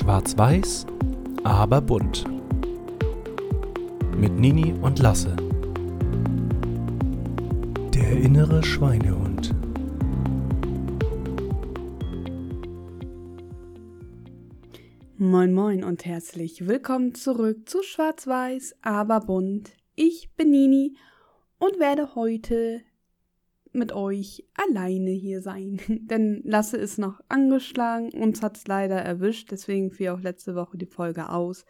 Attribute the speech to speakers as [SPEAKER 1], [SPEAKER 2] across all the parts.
[SPEAKER 1] Schwarz-Weiß, aber bunt. Mit Nini und Lasse. Der innere Schweinehund.
[SPEAKER 2] Moin moin und herzlich willkommen zurück zu Schwarz-Weiß, aber bunt. Ich bin Nini und werde heute mit euch alleine hier sein. Denn Lasse ist noch angeschlagen, uns hat es leider erwischt, deswegen fiel auch letzte Woche die Folge aus.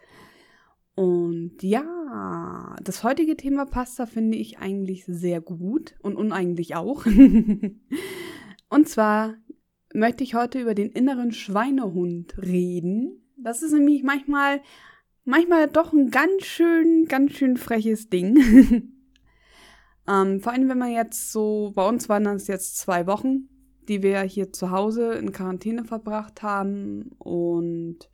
[SPEAKER 2] Und ja, das heutige Thema Pasta finde ich eigentlich sehr gut und uneigentlich auch. und zwar möchte ich heute über den inneren Schweinehund reden. Das ist nämlich manchmal, manchmal doch ein ganz schön, ganz schön freches Ding. Ähm, vor allem, wenn man jetzt so, bei uns waren das jetzt zwei Wochen, die wir hier zu Hause in Quarantäne verbracht haben und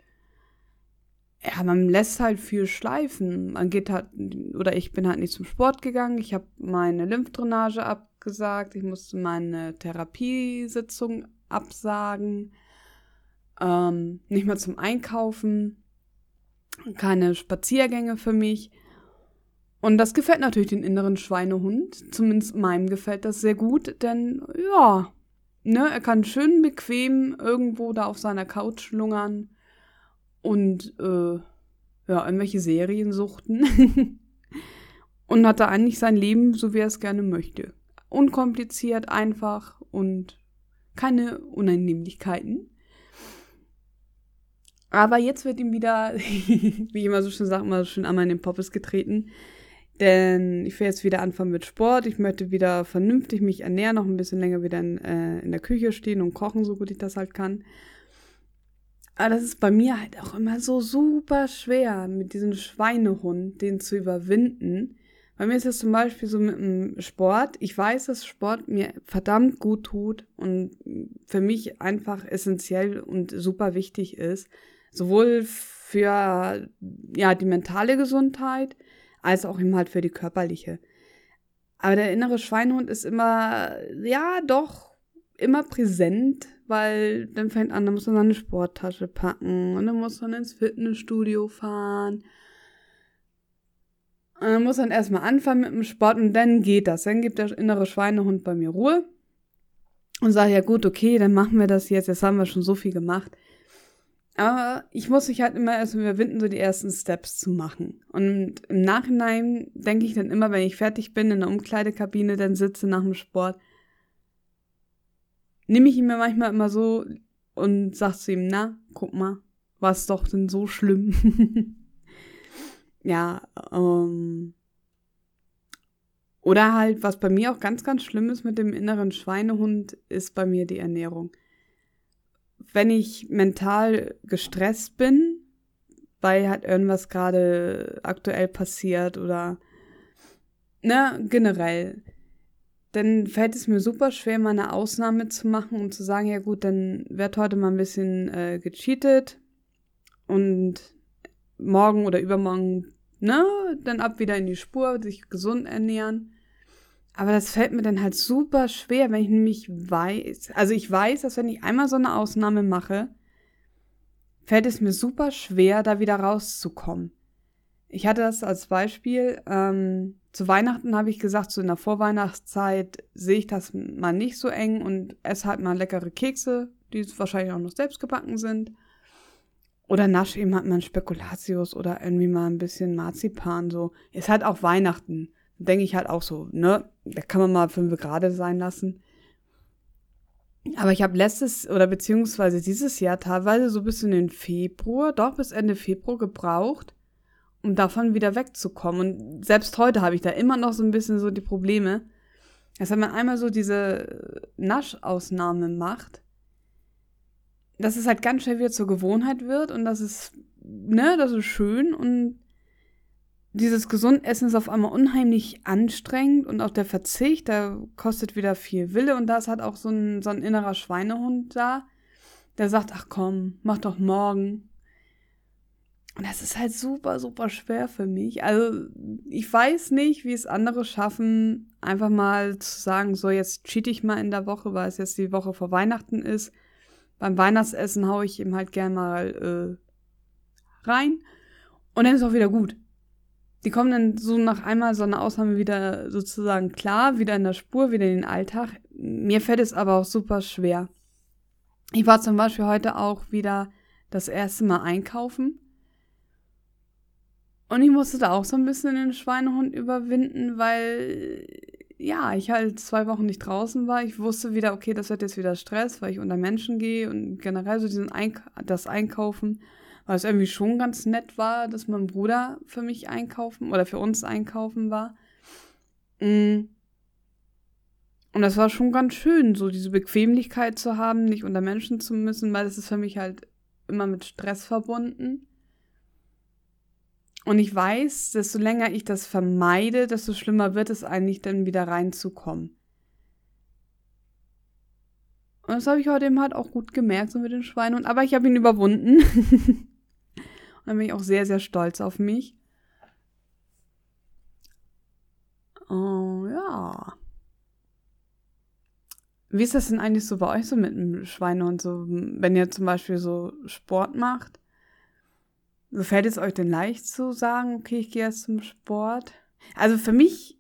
[SPEAKER 2] ja, man lässt halt viel schleifen. Man geht halt, oder ich bin halt nicht zum Sport gegangen. Ich habe meine Lymphdrainage abgesagt. Ich musste meine Therapiesitzung absagen. Ähm, nicht mehr zum Einkaufen. Keine Spaziergänge für mich. Und das gefällt natürlich den inneren Schweinehund. Zumindest meinem gefällt das sehr gut, denn ja, ne, er kann schön bequem irgendwo da auf seiner Couch lungern und äh, ja, irgendwelche Serien suchten. und hat da eigentlich sein Leben, so wie er es gerne möchte. Unkompliziert, einfach und keine Unannehmlichkeiten. Aber jetzt wird ihm wieder, wie ich immer so schön sage, immer so schön einmal in den Poppes getreten. Denn ich will jetzt wieder anfangen mit Sport. Ich möchte wieder vernünftig mich ernähren, noch ein bisschen länger wieder in, äh, in der Küche stehen und kochen, so gut ich das halt kann. Aber das ist bei mir halt auch immer so super schwer, mit diesem Schweinehund, den zu überwinden. Bei mir ist das zum Beispiel so mit dem Sport. Ich weiß, dass Sport mir verdammt gut tut und für mich einfach essentiell und super wichtig ist. Sowohl für ja, die mentale Gesundheit, als auch eben halt für die körperliche. Aber der innere Schweinhund ist immer, ja, doch, immer präsent, weil dann fängt an, dann muss man seine Sporttasche packen und dann muss man ins Fitnessstudio fahren. Und dann muss man erstmal anfangen mit dem Sport und dann geht das. Dann gibt der innere Schweinehund bei mir Ruhe und sagt, ja gut, okay, dann machen wir das jetzt. Jetzt haben wir schon so viel gemacht. Aber ich muss mich halt immer erst überwinden, so die ersten Steps zu machen. Und im Nachhinein denke ich dann immer, wenn ich fertig bin in der Umkleidekabine, dann sitze nach dem Sport, nehme ich ihn mir manchmal immer so und sag zu ihm, na, guck mal, war es doch denn so schlimm? ja, ähm. Oder halt, was bei mir auch ganz, ganz schlimm ist mit dem inneren Schweinehund, ist bei mir die Ernährung wenn ich mental gestresst bin, weil halt irgendwas gerade aktuell passiert oder ne, generell, dann fällt es mir super schwer, mal eine Ausnahme zu machen und zu sagen, ja gut, dann wird heute mal ein bisschen äh, gecheatet und morgen oder übermorgen, ne, dann ab wieder in die Spur, sich gesund ernähren. Aber das fällt mir dann halt super schwer, wenn ich nämlich weiß, also ich weiß, dass wenn ich einmal so eine Ausnahme mache, fällt es mir super schwer, da wieder rauszukommen. Ich hatte das als Beispiel, ähm, zu Weihnachten habe ich gesagt, so in der Vorweihnachtszeit sehe ich das mal nicht so eng und esse halt mal leckere Kekse, die wahrscheinlich auch noch selbst gebacken sind. Oder nasch eben halt mal ein Spekulatius oder irgendwie mal ein bisschen Marzipan, so. Ist halt auch Weihnachten denke ich halt auch so, ne, da kann man mal fünf Grad sein lassen. Aber ich habe letztes oder beziehungsweise dieses Jahr teilweise so bis in den Februar, doch bis Ende Februar gebraucht, um davon wieder wegzukommen. Und selbst heute habe ich da immer noch so ein bisschen so die Probleme. Dass wenn man einmal so diese Naschausnahme macht, dass es halt ganz schnell wieder zur Gewohnheit wird und das ist, ne, das ist schön und dieses Gesundessen ist auf einmal unheimlich anstrengend und auch der Verzicht, da kostet wieder viel Wille und da ist halt auch so ein, so ein innerer Schweinehund da, der sagt, ach komm, mach doch morgen. Und das ist halt super, super schwer für mich. Also ich weiß nicht, wie es andere schaffen, einfach mal zu sagen, so jetzt cheat ich mal in der Woche, weil es jetzt die Woche vor Weihnachten ist. Beim Weihnachtsessen haue ich ihm halt gern mal rein und dann ist auch wieder gut. Die kommen dann so nach einmal so einer Ausnahme wieder sozusagen klar, wieder in der Spur, wieder in den Alltag. Mir fällt es aber auch super schwer. Ich war zum Beispiel heute auch wieder das erste Mal einkaufen. Und ich musste da auch so ein bisschen den Schweinehund überwinden, weil ja, ich halt zwei Wochen nicht draußen war. Ich wusste wieder, okay, das wird jetzt wieder Stress, weil ich unter Menschen gehe und generell so diesen Eink das Einkaufen, es irgendwie schon ganz nett war, dass mein Bruder für mich einkaufen oder für uns einkaufen war. Mm. Und das war schon ganz schön, so diese Bequemlichkeit zu haben, nicht unter Menschen zu müssen, weil das ist für mich halt immer mit Stress verbunden. Und ich weiß, desto länger ich das vermeide, desto schlimmer wird es eigentlich dann wieder reinzukommen. Und das habe ich heute eben halt auch gut gemerkt, so mit den Schweinen. Aber ich habe ihn überwunden. und dann bin ich auch sehr, sehr stolz auf mich. Oh, ja. Wie ist das denn eigentlich so bei euch so mit dem Schweinehund? So, wenn ihr zum Beispiel so Sport macht? So fällt es euch denn leicht zu sagen, okay, ich gehe jetzt zum Sport? Also für mich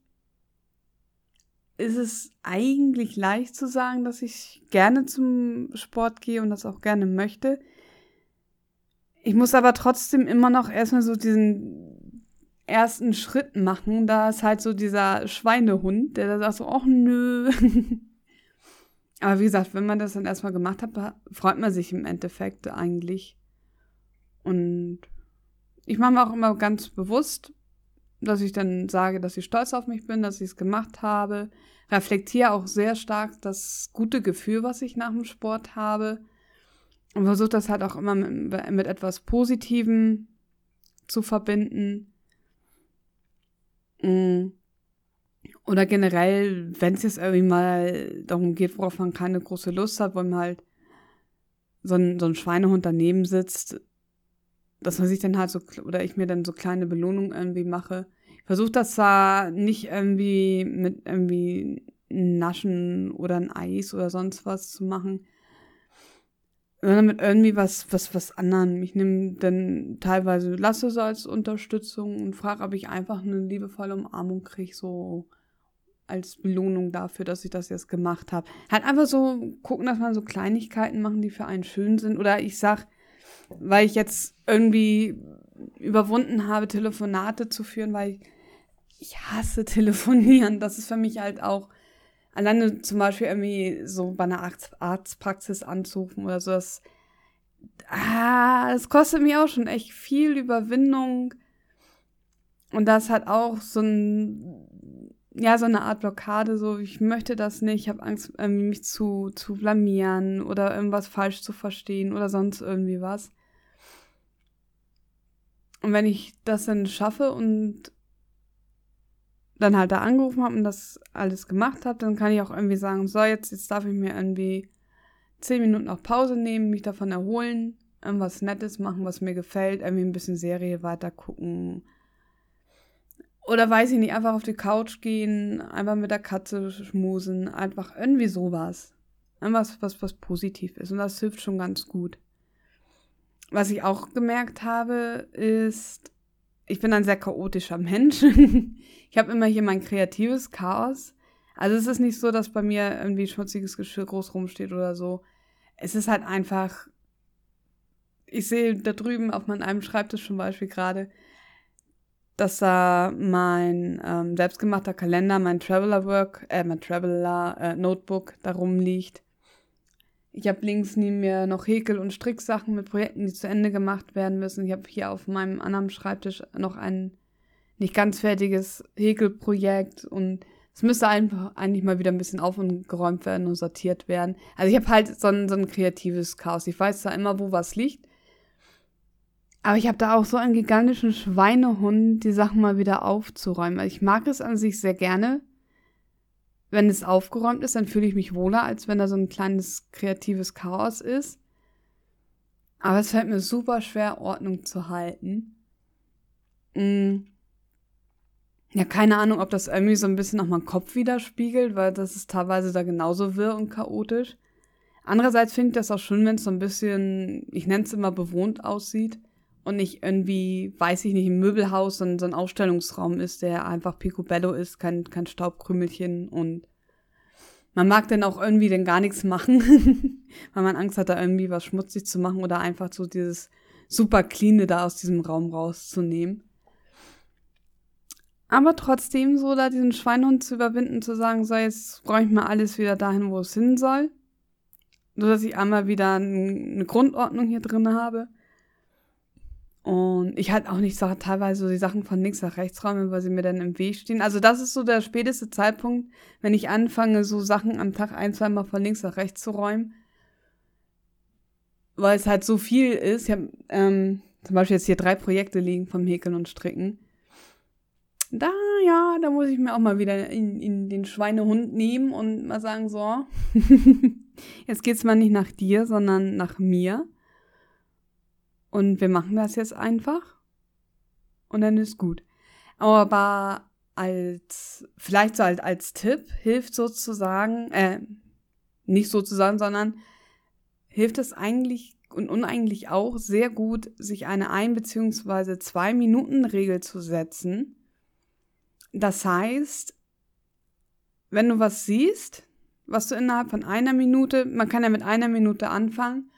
[SPEAKER 2] ist es eigentlich leicht zu sagen, dass ich gerne zum Sport gehe und das auch gerne möchte. Ich muss aber trotzdem immer noch erstmal so diesen ersten Schritt machen. Da ist halt so dieser Schweinehund, der da sagt so, ach nö. aber wie gesagt, wenn man das dann erstmal gemacht hat, freut man sich im Endeffekt eigentlich. Und ich mache mir auch immer ganz bewusst, dass ich dann sage, dass ich stolz auf mich bin, dass ich es gemacht habe. Reflektiere auch sehr stark das gute Gefühl, was ich nach dem Sport habe. Und versuche das halt auch immer mit, mit etwas Positivem zu verbinden. Mm. Oder generell, wenn es jetzt irgendwie mal darum geht, worauf man keine große Lust hat, wo man halt so ein, so ein Schweinehund daneben sitzt, dass man sich dann halt so, oder ich mir dann so kleine Belohnungen irgendwie mache. Versuche das zwar nicht irgendwie mit irgendwie Naschen oder ein Eis oder sonst was zu machen, sondern mit irgendwie was, was, was anderen. Ich nehme dann teilweise Lasse so als Unterstützung und frage, ob ich einfach eine liebevolle Umarmung kriege, so als Belohnung dafür, dass ich das jetzt gemacht habe. Halt einfach so gucken, dass man so Kleinigkeiten machen, die für einen schön sind. Oder ich sag, weil ich jetzt irgendwie überwunden habe, Telefonate zu führen, weil ich, ich hasse Telefonieren. Das ist für mich halt auch alleine zum Beispiel irgendwie so bei einer Arztpraxis anzurufen oder so. Das, ah, das kostet mir auch schon echt viel Überwindung. Und das hat auch so ein, ja, so eine Art Blockade, so ich möchte das nicht, ich habe Angst, mich zu, zu blamieren oder irgendwas falsch zu verstehen oder sonst irgendwie was. Und wenn ich das dann schaffe und dann halt da angerufen habe und das alles gemacht habe, dann kann ich auch irgendwie sagen, so, jetzt, jetzt darf ich mir irgendwie zehn Minuten auch Pause nehmen, mich davon erholen, irgendwas Nettes machen, was mir gefällt, irgendwie ein bisschen Serie weiter gucken. Oder weiß ich nicht, einfach auf die Couch gehen, einfach mit der Katze schmusen, einfach irgendwie sowas. Irgendwas, was, was positiv ist. Und das hilft schon ganz gut was ich auch gemerkt habe, ist, ich bin ein sehr chaotischer Mensch. ich habe immer hier mein kreatives Chaos. Also es ist nicht so, dass bei mir irgendwie schmutziges Geschirr groß rumsteht oder so. Es ist halt einfach, ich sehe da drüben auf meinem Schreibtisch zum Beispiel gerade, dass da mein ähm, selbstgemachter Kalender, mein Traveler Work, äh, mein Traveler äh, Notebook da rumliegt. Ich habe links neben mir noch Häkel- und Stricksachen mit Projekten, die zu Ende gemacht werden müssen. Ich habe hier auf meinem anderen Schreibtisch noch ein nicht ganz fertiges Häkelprojekt und es müsste einfach eigentlich mal wieder ein bisschen aufgeräumt werden und sortiert werden. Also ich habe halt so ein, so ein kreatives Chaos. Ich weiß zwar immer, wo was liegt, aber ich habe da auch so einen gigantischen Schweinehund, die Sachen mal wieder aufzuräumen. Also ich mag es an sich sehr gerne, wenn es aufgeräumt ist, dann fühle ich mich wohler, als wenn da so ein kleines kreatives Chaos ist. Aber es fällt mir super schwer, Ordnung zu halten. Hm. Ja, keine Ahnung, ob das irgendwie so ein bisschen auch meinen Kopf widerspiegelt, weil das ist teilweise da genauso wirr und chaotisch. Andererseits finde ich das auch schön, wenn es so ein bisschen, ich nenne es immer bewohnt aussieht und nicht irgendwie, weiß ich nicht, ein Möbelhaus, sondern so ein Ausstellungsraum ist, der einfach picobello ist, kein, kein Staubkrümelchen und man mag dann auch irgendwie dann gar nichts machen, weil man Angst hat, da irgendwie was schmutzig zu machen oder einfach so dieses super cleane da aus diesem Raum rauszunehmen. Aber trotzdem so da diesen Schweinhund zu überwinden, zu sagen, so jetzt räume ich mal alles wieder dahin, wo es hin soll. So dass ich einmal wieder eine Grundordnung hier drin habe. Und ich halt auch nicht so teilweise so die Sachen von links nach rechts räume, weil sie mir dann im Weg stehen. Also das ist so der späteste Zeitpunkt, wenn ich anfange, so Sachen am Tag ein, zweimal von links nach rechts zu räumen. Weil es halt so viel ist. Ich habe ähm, zum Beispiel jetzt hier drei Projekte liegen vom Häkeln und Stricken. Da, ja, da muss ich mir auch mal wieder in, in den Schweinehund nehmen und mal sagen, so, jetzt geht's mal nicht nach dir, sondern nach mir. Und wir machen das jetzt einfach. Und dann ist gut. Aber als, vielleicht so als, als Tipp hilft sozusagen, äh, nicht sozusagen, sondern hilft es eigentlich und uneigentlich auch sehr gut, sich eine ein- bzw. zwei Minuten Regel zu setzen. Das heißt, wenn du was siehst, was du innerhalb von einer Minute, man kann ja mit einer Minute anfangen,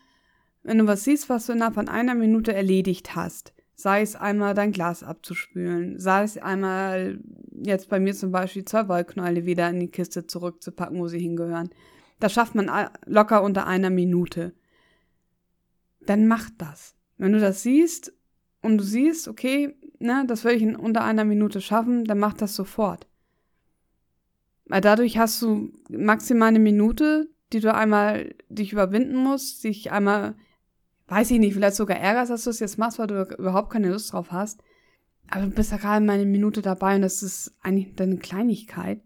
[SPEAKER 2] wenn du was siehst, was du innerhalb von einer Minute erledigt hast, sei es einmal dein Glas abzuspülen, sei es einmal jetzt bei mir zum Beispiel zwei Wollknäule wieder in die Kiste zurückzupacken, wo sie hingehören. Das schafft man locker unter einer Minute. Dann mach das. Wenn du das siehst und du siehst, okay, ne, das würde ich in unter einer Minute schaffen, dann mach das sofort. Weil dadurch hast du maximal eine Minute, die du einmal dich überwinden musst, dich einmal weiß ich nicht, vielleicht sogar ärgerst, dass du es jetzt machst, weil du überhaupt keine Lust drauf hast. Aber du bist ja gerade mal eine Minute dabei und das ist eigentlich deine Kleinigkeit.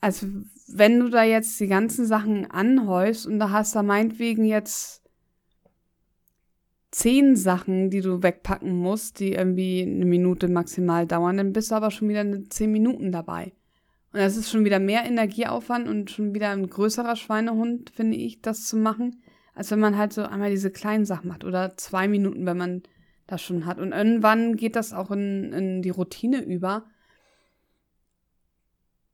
[SPEAKER 2] Also, wenn du da jetzt die ganzen Sachen anhäufst und da hast da meinetwegen jetzt zehn Sachen, die du wegpacken musst, die irgendwie eine Minute maximal dauern, dann bist du aber schon wieder zehn Minuten dabei. Und das ist schon wieder mehr Energieaufwand und schon wieder ein größerer Schweinehund, finde ich, das zu machen als wenn man halt so einmal diese kleinen Sachen macht oder zwei Minuten, wenn man das schon hat. Und irgendwann geht das auch in, in die Routine über.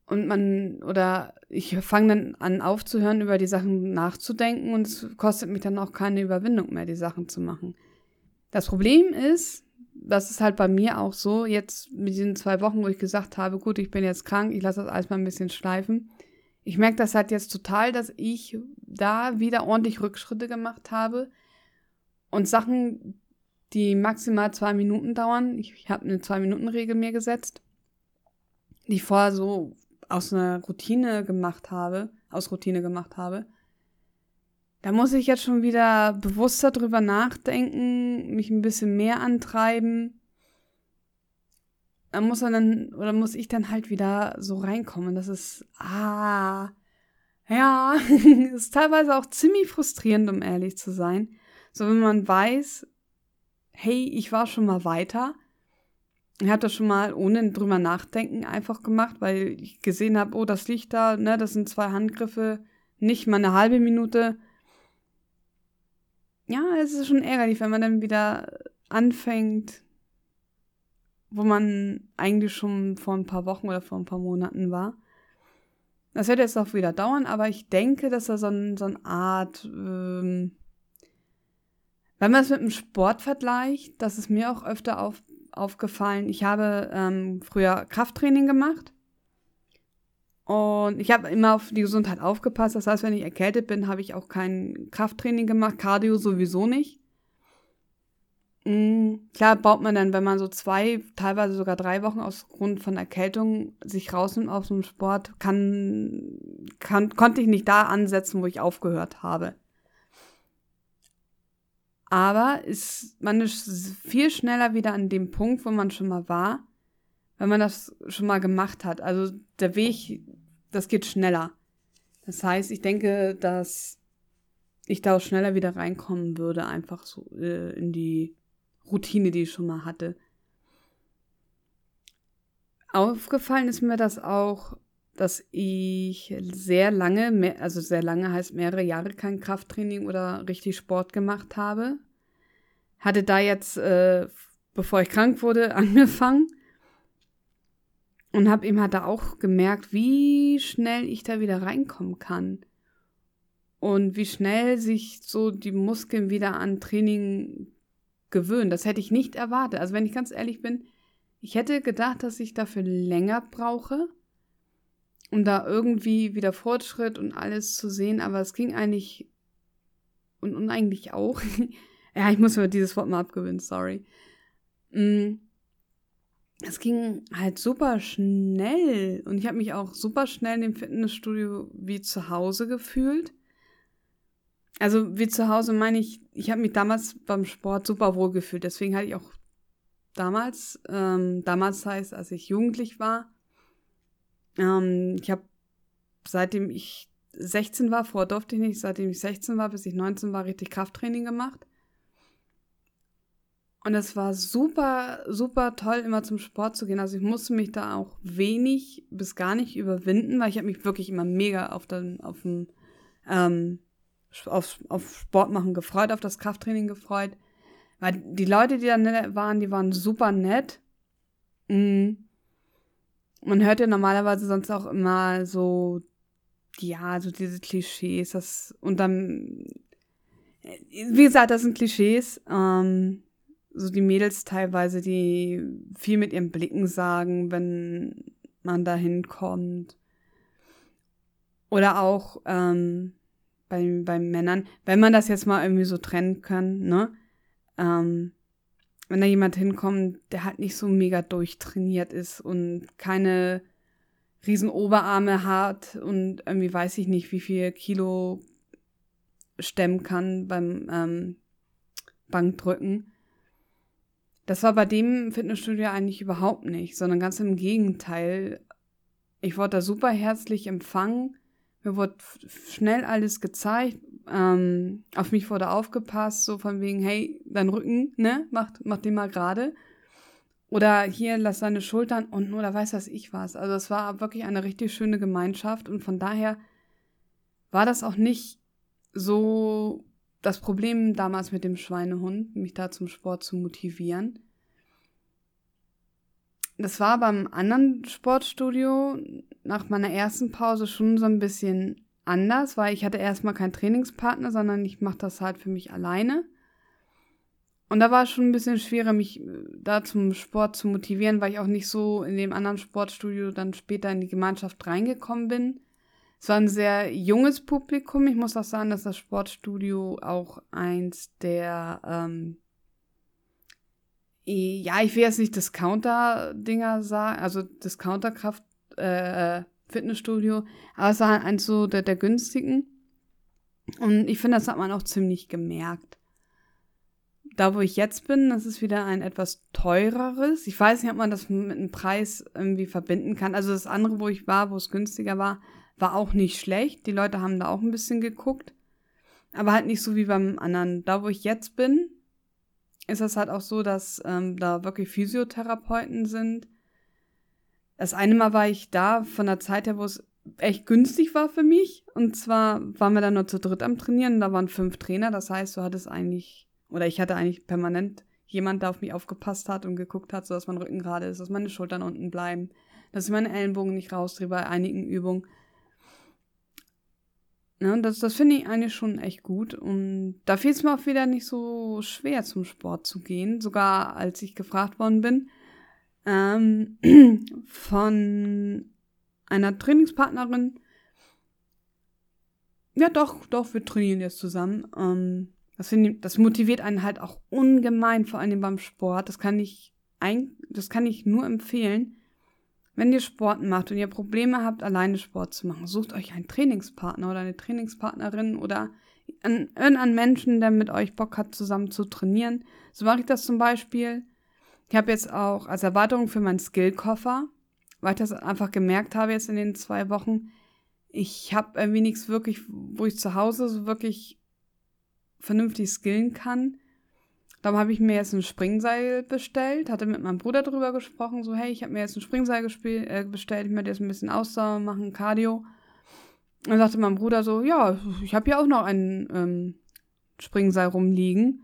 [SPEAKER 2] Und man, oder ich fange dann an aufzuhören, über die Sachen nachzudenken und es kostet mich dann auch keine Überwindung mehr, die Sachen zu machen. Das Problem ist, das ist halt bei mir auch so, jetzt mit diesen zwei Wochen, wo ich gesagt habe, gut, ich bin jetzt krank, ich lasse das alles mal ein bisschen schleifen ich merke das halt jetzt total, dass ich da wieder ordentlich Rückschritte gemacht habe und Sachen, die maximal zwei Minuten dauern, ich, ich habe eine Zwei-Minuten-Regel mir gesetzt, die ich vorher so aus einer Routine gemacht habe, aus Routine gemacht habe, da muss ich jetzt schon wieder bewusster drüber nachdenken, mich ein bisschen mehr antreiben muss er dann, oder muss ich dann halt wieder so reinkommen. Das ist, ah, ja, ist teilweise auch ziemlich frustrierend, um ehrlich zu sein. So, wenn man weiß, hey, ich war schon mal weiter. Ich habe das schon mal ohne drüber nachdenken einfach gemacht, weil ich gesehen habe, oh, das liegt da, ne, das sind zwei Handgriffe, nicht mal eine halbe Minute. Ja, es ist schon ärgerlich, wenn man dann wieder anfängt, wo man eigentlich schon vor ein paar Wochen oder vor ein paar Monaten war. Das wird jetzt auch wieder dauern, aber ich denke, dass er so, ein, so eine Art, ähm, wenn man es mit dem Sport vergleicht, das ist mir auch öfter auf, aufgefallen. Ich habe ähm, früher Krafttraining gemacht und ich habe immer auf die Gesundheit aufgepasst. Das heißt, wenn ich erkältet bin, habe ich auch kein Krafttraining gemacht, Cardio sowieso nicht. Mhm. Klar baut man dann, wenn man so zwei, teilweise sogar drei Wochen aus Grund von Erkältung sich rausnimmt aus dem Sport, kann, kann, konnte ich nicht da ansetzen, wo ich aufgehört habe. Aber ist, man ist viel schneller wieder an dem Punkt, wo man schon mal war, wenn man das schon mal gemacht hat. Also der Weg, das geht schneller. Das heißt, ich denke, dass ich da auch schneller wieder reinkommen würde, einfach so äh, in die Routine, die ich schon mal hatte. Aufgefallen ist mir das auch, dass ich sehr lange, also sehr lange heißt mehrere Jahre kein Krafttraining oder richtig Sport gemacht habe. hatte da jetzt, äh, bevor ich krank wurde, angefangen und habe eben halt da auch gemerkt, wie schnell ich da wieder reinkommen kann und wie schnell sich so die Muskeln wieder an Training gewöhnen. Das hätte ich nicht erwartet. Also wenn ich ganz ehrlich bin, ich hätte gedacht, dass ich dafür länger brauche, um da irgendwie wieder Fortschritt und alles zu sehen, aber es ging eigentlich und, und eigentlich auch. ja, ich muss mir dieses Wort mal abgewöhnen, sorry. Mm. Es ging halt super schnell und ich habe mich auch super schnell in dem Fitnessstudio wie zu Hause gefühlt. Also wie zu Hause meine ich, ich habe mich damals beim Sport super wohl gefühlt. Deswegen hatte ich auch damals, ähm, damals heißt, als ich jugendlich war, ähm, ich habe seitdem ich 16 war, vorher durfte ich nicht, seitdem ich 16 war, bis ich 19 war, richtig Krafttraining gemacht. Und es war super, super toll, immer zum Sport zu gehen. Also ich musste mich da auch wenig bis gar nicht überwinden, weil ich habe mich wirklich immer mega auf den, auf dem, ähm, auf, auf Sport machen gefreut, auf das Krafttraining gefreut. Weil die Leute, die da waren, die waren super nett. Mhm. Man hört ja normalerweise sonst auch immer so, ja, so diese Klischees, das, und dann, wie gesagt, das sind Klischees, ähm, so die Mädels teilweise, die viel mit ihren Blicken sagen, wenn man da hinkommt. Oder auch ähm, bei, bei Männern, wenn man das jetzt mal irgendwie so trennen kann, ne? Ähm, wenn da jemand hinkommt, der halt nicht so mega durchtrainiert ist und keine riesen Oberarme hat und irgendwie weiß ich nicht, wie viel Kilo stemmen kann beim ähm, Bankdrücken. Das war bei dem Fitnessstudio eigentlich überhaupt nicht, sondern ganz im Gegenteil. Ich wurde da super herzlich empfangen. Mir wurde schnell alles gezeigt. Ähm, auf mich wurde aufgepasst, so von wegen, hey, dein Rücken, ne, mach, mach den mal gerade. Oder hier, lass deine Schultern unten oder weiß was ich was. Also es war wirklich eine richtig schöne Gemeinschaft und von daher war das auch nicht so das Problem damals mit dem Schweinehund, mich da zum Sport zu motivieren. Das war beim anderen Sportstudio nach meiner ersten Pause schon so ein bisschen anders, weil ich hatte erstmal keinen Trainingspartner, sondern ich mache das halt für mich alleine. Und da war es schon ein bisschen schwerer, mich äh, da zum Sport zu motivieren, weil ich auch nicht so in dem anderen Sportstudio dann später in die Gemeinschaft reingekommen bin. Es war ein sehr junges Publikum. Ich muss auch sagen, dass das Sportstudio auch eins der, ähm, ja, ich will jetzt nicht Discounter-Dinger sagen, also Discounter-Kraft, äh, Fitnessstudio, aber es war halt eins so der, der günstigen. Und ich finde, das hat man auch ziemlich gemerkt. Da, wo ich jetzt bin, das ist wieder ein etwas teureres. Ich weiß nicht, ob man das mit einem Preis irgendwie verbinden kann. Also das andere, wo ich war, wo es günstiger war, war auch nicht schlecht. Die Leute haben da auch ein bisschen geguckt. Aber halt nicht so wie beim anderen. Da, wo ich jetzt bin, ist es halt auch so, dass ähm, da wirklich Physiotherapeuten sind. Das eine Mal war ich da von der Zeit her, wo es echt günstig war für mich. Und zwar waren wir dann nur zu dritt am Trainieren. Da waren fünf Trainer. Das heißt, du hattest eigentlich, oder ich hatte eigentlich permanent jemand, der auf mich aufgepasst hat und geguckt hat, so dass mein Rücken gerade ist, dass meine Schultern unten bleiben, dass ich meine Ellenbogen nicht rausdrehe bei einigen Übungen. Ne, das das finde ich eigentlich schon echt gut. Und da fiel es mir auch wieder nicht so schwer, zum Sport zu gehen. Sogar als ich gefragt worden bin ähm, von einer Trainingspartnerin. Ja, doch, doch, wir trainieren jetzt zusammen. Ähm, das, ich, das motiviert einen halt auch ungemein, vor allem beim Sport. Das kann ich, ein, das kann ich nur empfehlen wenn ihr Sport macht und ihr Probleme habt, alleine Sport zu machen, sucht euch einen Trainingspartner oder eine Trainingspartnerin oder irgendeinen Menschen, der mit euch Bock hat, zusammen zu trainieren. So mache ich das zum Beispiel. Ich habe jetzt auch als Erwartung für meinen Skillkoffer, weil ich das einfach gemerkt habe jetzt in den zwei Wochen, ich habe irgendwie nichts wirklich, wo ich zu Hause so wirklich vernünftig skillen kann. Darum habe ich mir jetzt ein Springseil bestellt, hatte mit meinem Bruder darüber gesprochen, so hey, ich habe mir jetzt ein Springseil äh, bestellt, ich möchte jetzt ein bisschen Ausdauer machen, Cardio. Dann sagte mein Bruder so, ja, ich habe ja auch noch ein ähm, Springseil rumliegen.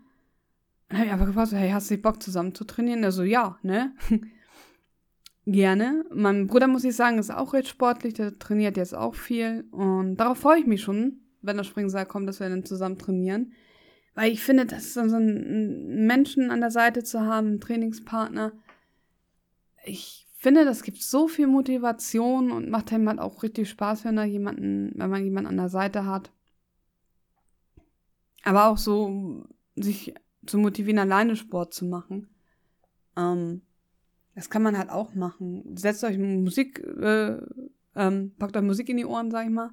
[SPEAKER 2] Dann habe ich aber gefragt, so, hey, hast du Bock zusammen zu trainieren? Er so, ja, ne? Gerne. Mein Bruder, muss ich sagen, ist auch recht sportlich, der trainiert jetzt auch viel. Und darauf freue ich mich schon, wenn der Springseil kommt, dass wir dann zusammen trainieren. Weil ich finde, das ist so einen Menschen an der Seite zu haben, einen Trainingspartner. Ich finde, das gibt so viel Motivation und macht einem halt auch richtig Spaß, wenn, da jemanden, wenn man jemanden an der Seite hat. Aber auch so, sich zu motivieren, alleine Sport zu machen. Ähm, das kann man halt auch machen. Setzt euch Musik, äh, ähm, packt euch Musik in die Ohren, sag ich mal.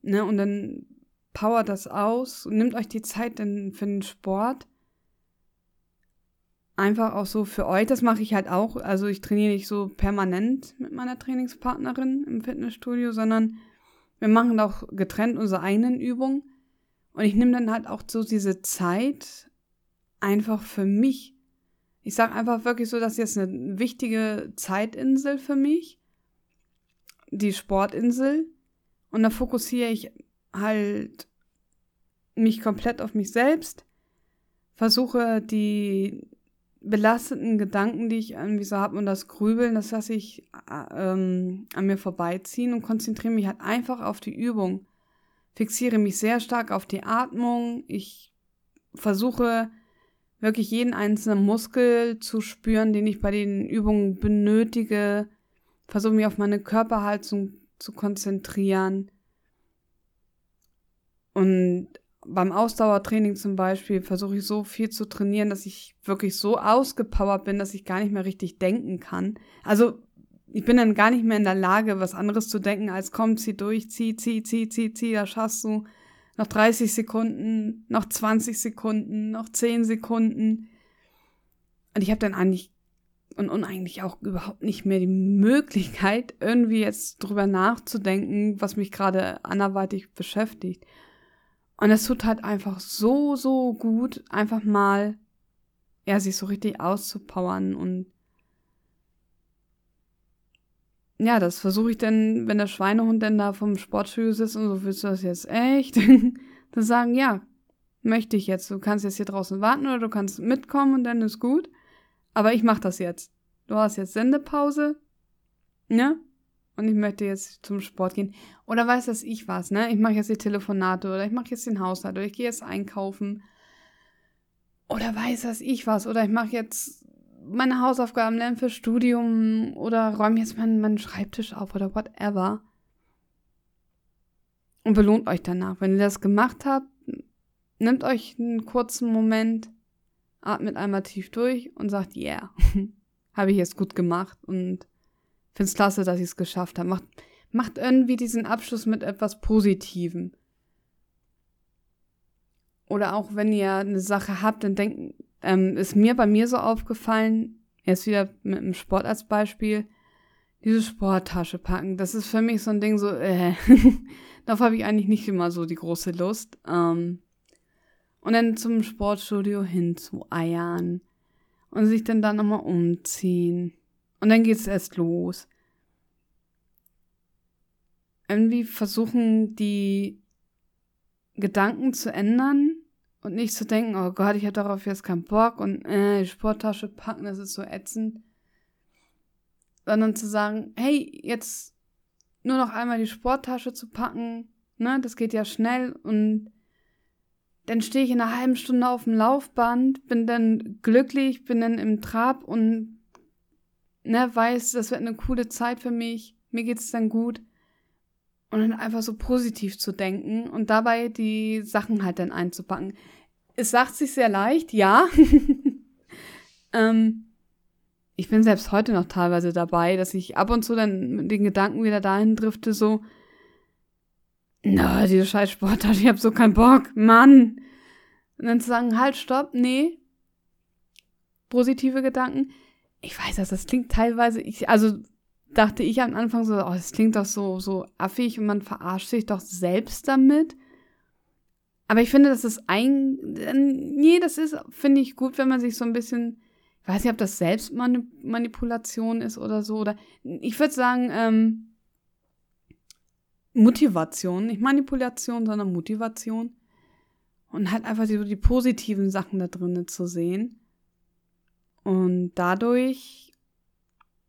[SPEAKER 2] Ne, und dann powert das aus nimmt euch die Zeit denn für den Sport einfach auch so für euch. Das mache ich halt auch. Also ich trainiere nicht so permanent mit meiner Trainingspartnerin im Fitnessstudio, sondern wir machen auch getrennt unsere eigenen Übungen. Und ich nehme dann halt auch so diese Zeit einfach für mich. Ich sage einfach wirklich so, dass jetzt eine wichtige Zeitinsel für mich, die Sportinsel. Und da fokussiere ich halt mich komplett auf mich selbst, versuche die belastenden Gedanken, die ich irgendwie so habe und das Grübeln, das lasse ich ähm, an mir vorbeiziehen und konzentriere mich halt einfach auf die Übung. Fixiere mich sehr stark auf die Atmung. Ich versuche wirklich jeden einzelnen Muskel zu spüren, den ich bei den Übungen benötige. Versuche mich auf meine Körperhaltung zu konzentrieren. Und beim Ausdauertraining zum Beispiel versuche ich so viel zu trainieren, dass ich wirklich so ausgepowert bin, dass ich gar nicht mehr richtig denken kann. Also ich bin dann gar nicht mehr in der Lage, was anderes zu denken, als komm, zieh durch, zieh, zieh, zieh, zieh, zieh, da schaffst du noch 30 Sekunden, noch 20 Sekunden, noch 10 Sekunden. Und ich habe dann eigentlich und, und eigentlich auch überhaupt nicht mehr die Möglichkeit, irgendwie jetzt drüber nachzudenken, was mich gerade anderweitig beschäftigt. Und es tut halt einfach so, so gut, einfach mal, ja, sich so richtig auszupowern und ja, das versuche ich dann, wenn der Schweinehund dann da vom Sportstudio sitzt und so, willst du das jetzt echt? dann sagen, ja, möchte ich jetzt. Du kannst jetzt hier draußen warten oder du kannst mitkommen und dann ist gut. Aber ich mach das jetzt. Du hast jetzt Sendepause, ne? Und ich möchte jetzt zum Sport gehen. Oder weiß das ich was, ne? Ich mache jetzt die Telefonate oder ich mache jetzt den Haushalt oder ich gehe jetzt einkaufen. Oder weiß das ich was. Oder ich mache jetzt meine Hausaufgaben, lerne fürs Studium oder räume jetzt meinen, meinen Schreibtisch auf oder whatever. Und belohnt euch danach. Wenn ihr das gemacht habt, nehmt euch einen kurzen Moment, atmet einmal tief durch und sagt, yeah, habe ich jetzt gut gemacht und finde es klasse, dass ich es geschafft habe. Macht, macht irgendwie diesen Abschluss mit etwas Positivem. Oder auch wenn ihr eine Sache habt, dann denkt, ähm, ist mir bei mir so aufgefallen, jetzt wieder mit einem Sport als Beispiel, diese Sporttasche packen. Das ist für mich so ein Ding so, äh, darauf habe ich eigentlich nicht immer so die große Lust. Ähm, und dann zum Sportstudio hinzueiern und sich dann da nochmal umziehen und dann geht es erst los. Irgendwie versuchen die Gedanken zu ändern und nicht zu denken, oh Gott, ich habe darauf jetzt keinen Bock und äh, die Sporttasche packen, das ist so ätzend. Sondern zu sagen, hey, jetzt nur noch einmal die Sporttasche zu packen, ne, das geht ja schnell und dann stehe ich in einer halben Stunde auf dem Laufband, bin dann glücklich, bin dann im Trab und ne, weiß, das wird eine coole Zeit für mich, mir geht es dann gut. Und dann einfach so positiv zu denken und dabei die Sachen halt dann einzupacken. Es sagt sich sehr leicht, ja. ähm, ich bin selbst heute noch teilweise dabei, dass ich ab und zu dann mit den Gedanken wieder dahin drifte, so, na, diese scheiß Sportart, ich hab so keinen Bock, Mann. Und dann zu sagen, halt, stopp, nee. Positive Gedanken ich weiß das, das klingt teilweise, ich, also dachte ich am Anfang so, oh, das klingt doch so, so affig und man verarscht sich doch selbst damit. Aber ich finde, das ist ein, nee, das ist, finde ich gut, wenn man sich so ein bisschen, ich weiß nicht, ob das Selbstmanipulation ist oder so, oder ich würde sagen, ähm, Motivation, nicht Manipulation, sondern Motivation. und halt einfach die, die positiven Sachen da drinnen zu sehen. Und dadurch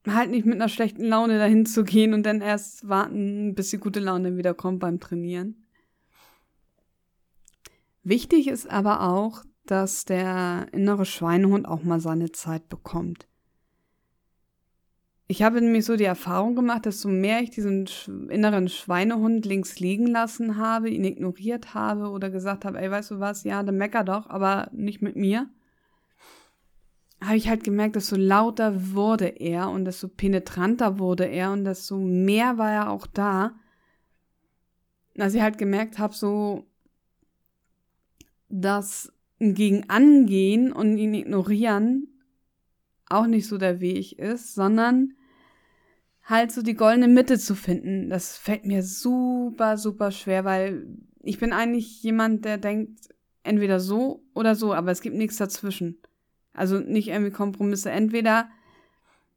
[SPEAKER 2] halt nicht mit einer schlechten Laune dahin zu gehen und dann erst warten, bis die gute Laune wieder kommt beim Trainieren. Wichtig ist aber auch, dass der innere Schweinehund auch mal seine Zeit bekommt. Ich habe nämlich so die Erfahrung gemacht, desto mehr ich diesen inneren Schweinehund links liegen lassen habe, ihn ignoriert habe oder gesagt habe, ey, weißt du was, ja, dann mecker doch, aber nicht mit mir, habe ich halt gemerkt, desto lauter wurde er und desto penetranter wurde er und desto mehr war er auch da. Dass ich halt gemerkt habe, so, dass gegen angehen und ihn ignorieren auch nicht so der Weg ist, sondern halt so die goldene Mitte zu finden. Das fällt mir super, super schwer, weil ich bin eigentlich jemand, der denkt entweder so oder so, aber es gibt nichts dazwischen. Also nicht irgendwie Kompromisse. Entweder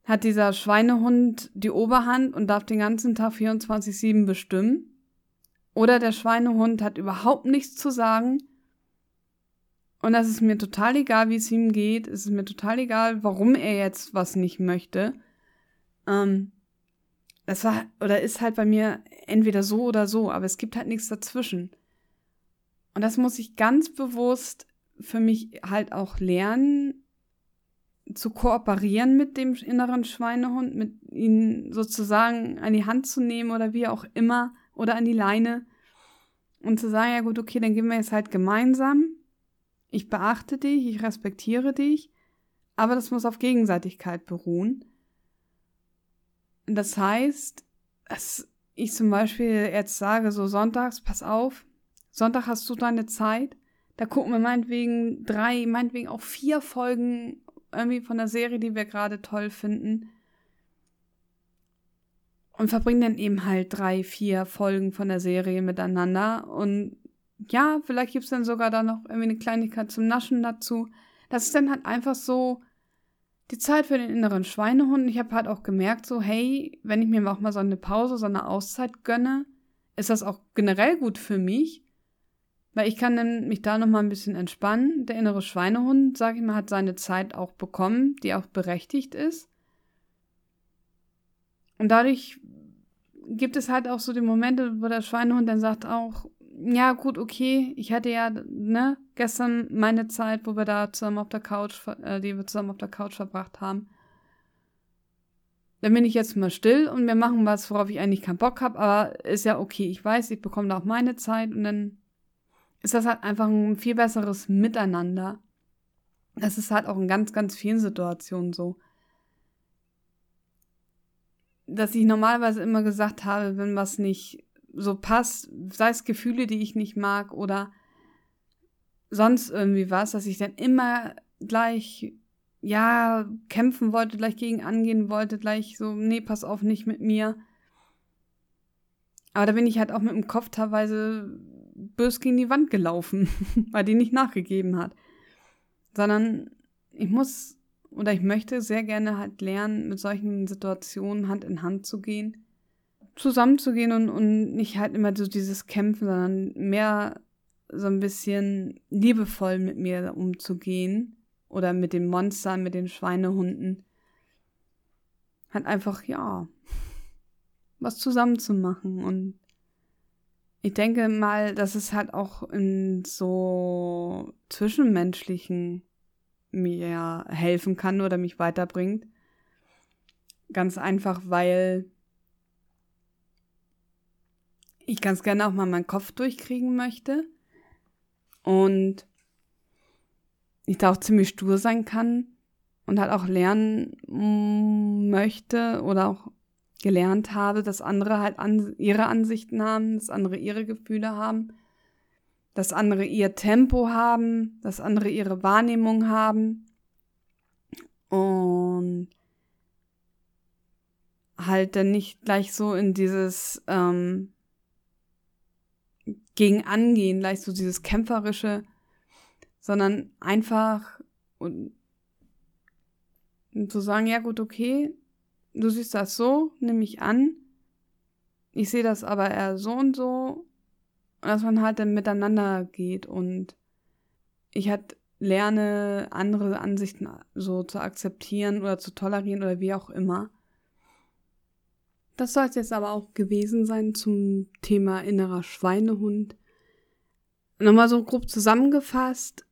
[SPEAKER 2] hat dieser Schweinehund die Oberhand und darf den ganzen Tag 24-7 bestimmen. Oder der Schweinehund hat überhaupt nichts zu sagen. Und das ist mir total egal, wie es ihm geht. Es ist mir total egal, warum er jetzt was nicht möchte. Ähm, das war oder ist halt bei mir entweder so oder so, aber es gibt halt nichts dazwischen. Und das muss ich ganz bewusst für mich halt auch lernen, zu kooperieren mit dem inneren Schweinehund, mit ihn sozusagen an die Hand zu nehmen oder wie auch immer oder an die Leine und zu sagen, ja gut, okay, dann gehen wir jetzt halt gemeinsam. Ich beachte dich, ich respektiere dich, aber das muss auf Gegenseitigkeit beruhen. Das heißt, dass ich zum Beispiel jetzt sage, so sonntags, pass auf, Sonntag hast du deine Zeit, da gucken wir meinetwegen drei, meinetwegen auch vier Folgen irgendwie von der Serie, die wir gerade toll finden. Und verbringen dann eben halt drei, vier Folgen von der Serie miteinander. Und ja, vielleicht gibt es dann sogar da noch irgendwie eine Kleinigkeit zum Naschen dazu. Das ist dann halt einfach so die Zeit für den inneren Schweinehund. Ich habe halt auch gemerkt, so, hey, wenn ich mir auch mal so eine Pause, so eine Auszeit gönne, ist das auch generell gut für mich. Weil ich kann dann mich da nochmal ein bisschen entspannen. Der innere Schweinehund, sag ich mal, hat seine Zeit auch bekommen, die auch berechtigt ist. Und dadurch gibt es halt auch so die Momente, wo der Schweinehund dann sagt auch, ja gut, okay, ich hatte ja, ne, gestern meine Zeit, wo wir da zusammen auf der Couch, äh, die wir zusammen auf der Couch verbracht haben. Dann bin ich jetzt mal still und wir machen was, worauf ich eigentlich keinen Bock habe, aber ist ja okay, ich weiß, ich bekomme da auch meine Zeit und dann ist das halt einfach ein viel besseres Miteinander. Das ist halt auch in ganz, ganz vielen Situationen so. Dass ich normalerweise immer gesagt habe, wenn was nicht so passt, sei es Gefühle, die ich nicht mag oder sonst irgendwie was, dass ich dann immer gleich, ja, kämpfen wollte, gleich gegen angehen wollte, gleich so, nee, pass auf, nicht mit mir. Aber da bin ich halt auch mit dem Kopf teilweise bös gegen die Wand gelaufen, weil die nicht nachgegeben hat. Sondern ich muss oder ich möchte sehr gerne halt lernen, mit solchen Situationen Hand in Hand zu gehen, zusammenzugehen und, und nicht halt immer so dieses Kämpfen, sondern mehr so ein bisschen liebevoll mit mir umzugehen oder mit den Monstern, mit den Schweinehunden. Halt einfach, ja, was zusammenzumachen und ich denke mal, dass es halt auch in so zwischenmenschlichen mir helfen kann oder mich weiterbringt. Ganz einfach, weil ich ganz gerne auch mal meinen Kopf durchkriegen möchte und ich da auch ziemlich stur sein kann und halt auch lernen möchte oder auch gelernt habe, dass andere halt an, ihre Ansichten haben, dass andere ihre Gefühle haben, dass andere ihr Tempo haben, dass andere ihre Wahrnehmung haben. Und halt dann nicht gleich so in dieses ähm, gegen angehen, gleich so dieses kämpferische, sondern einfach und, und zu sagen, ja gut, okay, du siehst das so, nehme ich an. Ich sehe das aber eher so und so. Und dass man halt dann miteinander geht und ich halt lerne, andere Ansichten so zu akzeptieren oder zu tolerieren oder wie auch immer. Das soll es jetzt aber auch gewesen sein zum Thema innerer Schweinehund. Nochmal so grob zusammengefasst.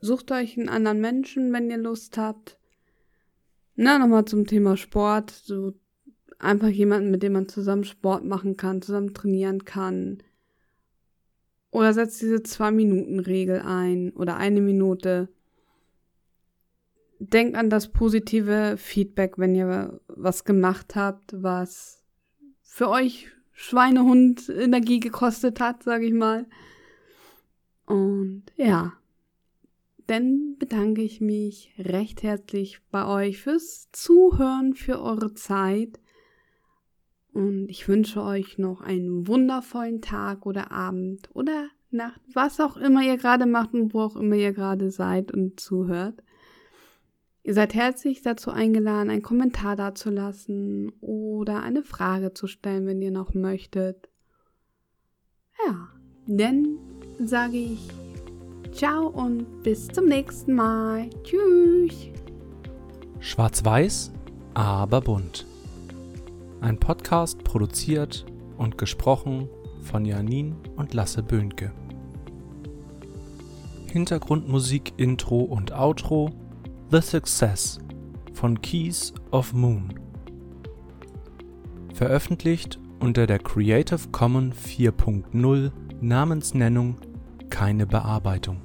[SPEAKER 2] Sucht euch einen anderen Menschen, wenn ihr Lust habt. Na, nochmal zum Thema Sport. So einfach jemanden, mit dem man zusammen Sport machen kann, zusammen trainieren kann. Oder setzt diese Zwei-Minuten-Regel ein oder eine Minute. Denkt an das positive Feedback, wenn ihr was gemacht habt, was für euch Schweinehund Energie gekostet hat, sage ich mal. Und ja, dann bedanke ich mich recht herzlich bei euch fürs Zuhören, für eure Zeit. Und ich wünsche euch noch einen wundervollen Tag oder Abend oder Nacht, was auch immer ihr gerade macht und wo auch immer ihr gerade seid und zuhört. Ihr seid herzlich dazu eingeladen, einen Kommentar dazulassen oder eine Frage zu stellen, wenn ihr noch möchtet. Ja, dann sage ich ciao und bis zum nächsten Mal. Tschüss.
[SPEAKER 1] Schwarz-Weiß, aber bunt. Ein Podcast produziert und gesprochen von Janin und Lasse Böhnke. Hintergrundmusik, Intro und Outro The Success von Keys of Moon. Veröffentlicht unter der Creative Commons 4.0 Namensnennung keine Bearbeitung.